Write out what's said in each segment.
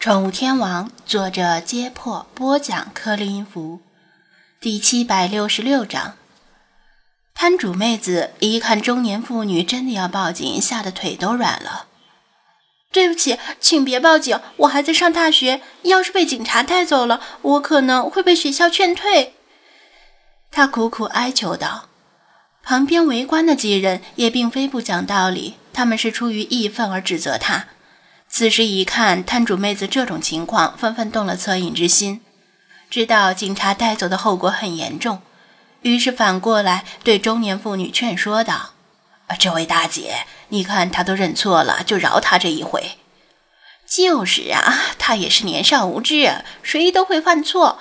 宠物天王，作者：揭破，播讲：克林音符，第七百六十六章。摊主妹子一看中年妇女真的要报警，吓得腿都软了。对不起，请别报警，我还在上大学，要是被警察带走了，我可能会被学校劝退。她苦苦哀求道。旁边围观的几人也并非不讲道理，他们是出于义愤而指责她。此时一看摊主妹子这种情况，纷纷动了恻隐之心，知道警察带走的后果很严重，于是反过来对中年妇女劝说道：“这位大姐，你看她都认错了，就饶她这一回。”“就是啊，她也是年少无知，谁都会犯错。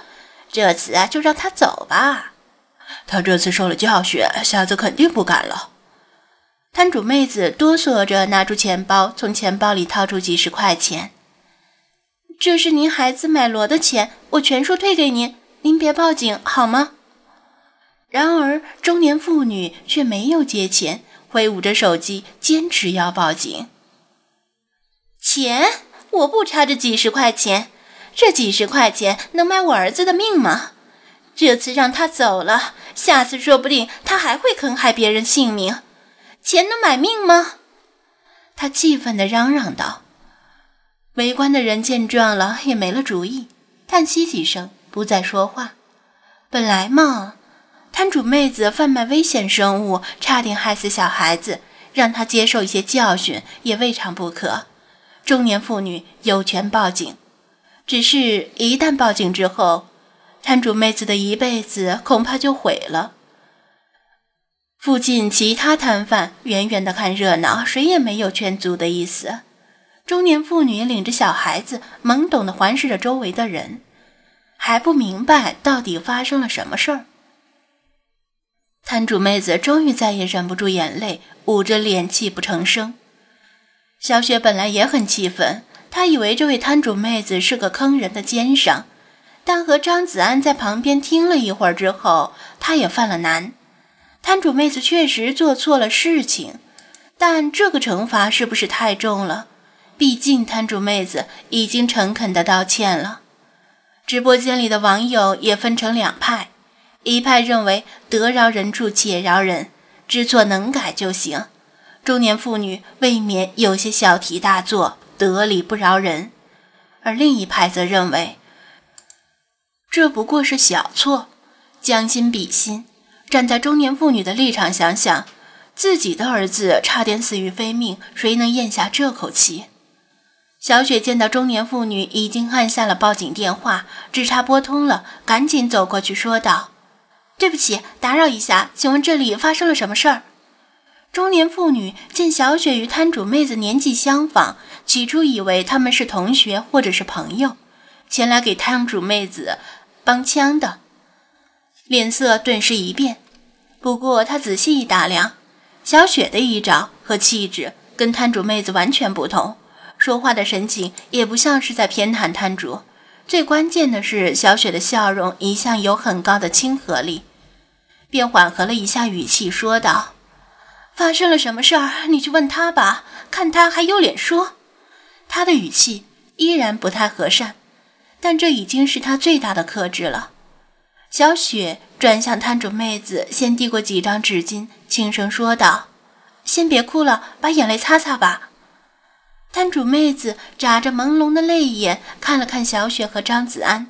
这次啊，就让她走吧。她这次受了教训，下次肯定不敢了。”摊主妹子哆嗦着拿出钱包，从钱包里掏出几十块钱。这是您孩子买螺的钱，我全数退给您，您别报警好吗？然而中年妇女却没有接钱，挥舞着手机，坚持要报警。钱？我不差这几十块钱，这几十块钱能买我儿子的命吗？这次让他走了，下次说不定他还会坑害别人性命。钱能买命吗？他气愤地嚷嚷道。围观的人见状了，也没了主意，叹息几声，不再说话。本来嘛，摊主妹子贩卖危险生物，差点害死小孩子，让她接受一些教训也未尝不可。中年妇女有权报警，只是一旦报警之后，摊主妹子的一辈子恐怕就毁了。附近其他摊贩远远的看热闹，谁也没有劝阻的意思。中年妇女领着小孩子，懵懂的环视着周围的人，还不明白到底发生了什么事儿。摊主妹子终于再也忍不住眼泪，捂着脸泣不成声。小雪本来也很气愤，她以为这位摊主妹子是个坑人的奸商，但和张子安在旁边听了一会儿之后，她也犯了难。摊主妹子确实做错了事情，但这个惩罚是不是太重了？毕竟摊主妹子已经诚恳地道歉了。直播间里的网友也分成两派，一派认为得饶人处且饶人，知错能改就行。中年妇女未免有些小题大做，得理不饶人；而另一派则认为，这不过是小错，将心比心。站在中年妇女的立场想想，自己的儿子差点死于非命，谁能咽下这口气？小雪见到中年妇女已经按下了报警电话，只差拨通了，赶紧走过去说道：“对不起，打扰一下，请问这里发生了什么事儿？”中年妇女见小雪与摊主妹子年纪相仿，起初以为他们是同学或者是朋友，前来给摊主妹子帮腔的。脸色顿时一变，不过他仔细一打量，小雪的衣着和气质跟摊主妹子完全不同，说话的神情也不像是在偏袒摊主。最关键的是，小雪的笑容一向有很高的亲和力，便缓和了一下语气说道：“发生了什么事儿？你去问他吧，看他还有脸说。”他的语气依然不太和善，但这已经是他最大的克制了。小雪转向摊主妹子，先递过几张纸巾，轻声说道：“先别哭了，把眼泪擦擦吧。”摊主妹子眨着朦胧的泪眼，看了看小雪和张子安。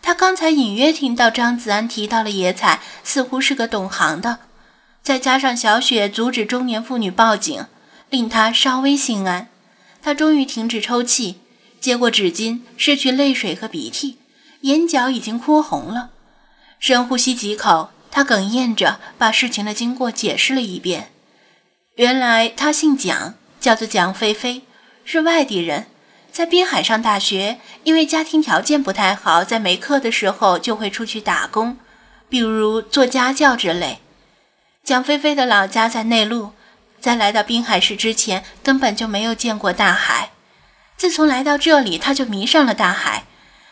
她刚才隐约听到张子安提到了野采，似乎是个懂行的。再加上小雪阻止中年妇女报警，令她稍微心安。她终于停止抽泣，接过纸巾，拭去泪水和鼻涕，眼角已经哭红了。深呼吸几口，他哽咽着把事情的经过解释了一遍。原来他姓蒋，叫做蒋菲菲，是外地人，在滨海上大学。因为家庭条件不太好，在没课的时候就会出去打工，比如做家教之类。蒋菲菲的老家在内陆，在来到滨海市之前根本就没有见过大海。自从来到这里，他就迷上了大海。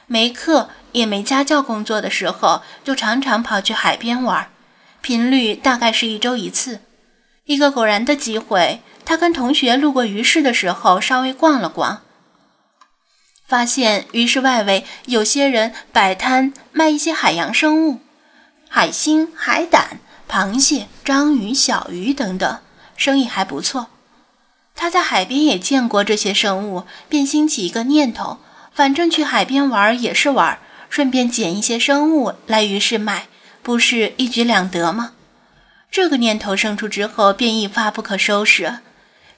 没课。也没家教工作的时候，就常常跑去海边玩，频率大概是一周一次。一个偶然的机会，他跟同学路过鱼市的时候，稍微逛了逛，发现鱼市外围有些人摆摊卖一些海洋生物，海星、海胆、螃蟹、章鱼、小鱼等等，生意还不错。他在海边也见过这些生物，便兴起一个念头：反正去海边玩也是玩，顺便捡一些生物来鱼市卖，不是一举两得吗？这个念头生出之后，便一发不可收拾。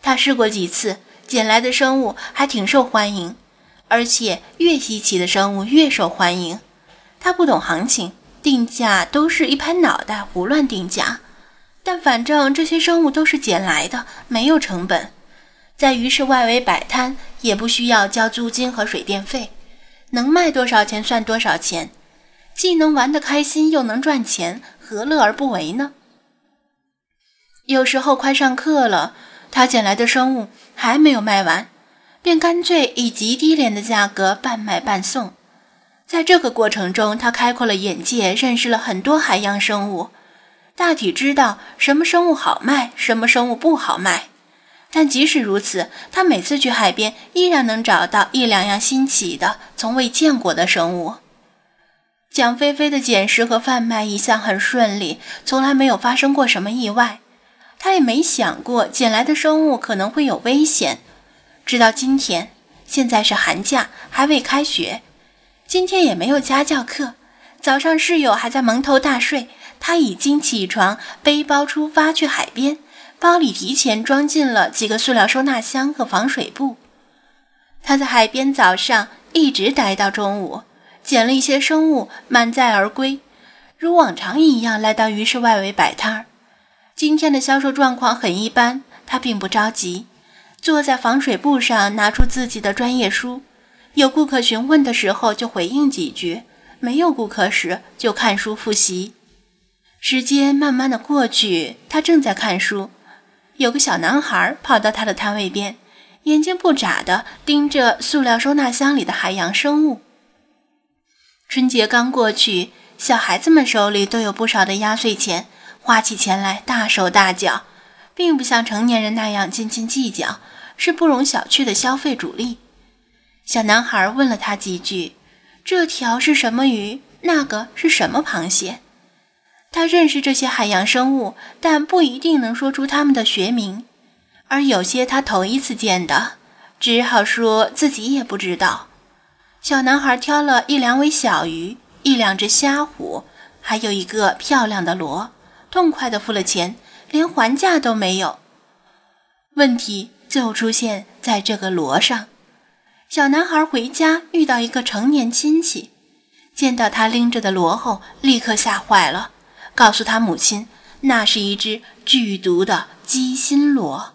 他试过几次，捡来的生物还挺受欢迎。而且越稀奇的生物越受欢迎。他不懂行情，定价都是一拍脑袋胡乱定价。但反正这些生物都是捡来的，没有成本，在鱼市外围摆摊也不需要交租金和水电费，能卖多少钱算多少钱，既能玩得开心又能赚钱，何乐而不为呢？有时候快上课了，他捡来的生物还没有卖完。便干脆以极低廉的价格半卖半送。在这个过程中，他开阔了眼界，认识了很多海洋生物，大体知道什么生物好卖，什么生物不好卖。但即使如此，他每次去海边依然能找到一两样新奇的、从未见过的生物。蒋菲菲的捡拾和贩卖一向很顺利，从来没有发生过什么意外。他也没想过捡来的生物可能会有危险。直到今天，现在是寒假，还未开学。今天也没有家教课。早上室友还在蒙头大睡，他已经起床，背包出发去海边。包里提前装进了几个塑料收纳箱和防水布。他在海边早上一直待到中午，捡了一些生物，满载而归，如往常一样来到鱼市外围摆摊儿。今天的销售状况很一般，他并不着急。坐在防水布上，拿出自己的专业书。有顾客询问的时候，就回应几句；没有顾客时，就看书复习。时间慢慢的过去，他正在看书，有个小男孩跑到他的摊位边，眼睛不眨的盯着塑料收纳箱里的海洋生物。春节刚过去，小孩子们手里都有不少的压岁钱，花起钱来大手大脚。并不像成年人那样斤斤计较，是不容小觑的消费主力。小男孩问了他几句：“这条是什么鱼？那个是什么螃蟹？”他认识这些海洋生物，但不一定能说出它们的学名。而有些他头一次见的，只好说自己也不知道。小男孩挑了一两尾小鱼，一两只虾虎，还有一个漂亮的螺，痛快地付了钱。连还价都没有，问题就出现在这个螺上。小男孩回家遇到一个成年亲戚，见到他拎着的螺后，立刻吓坏了，告诉他母亲那是一只剧毒的鸡心螺。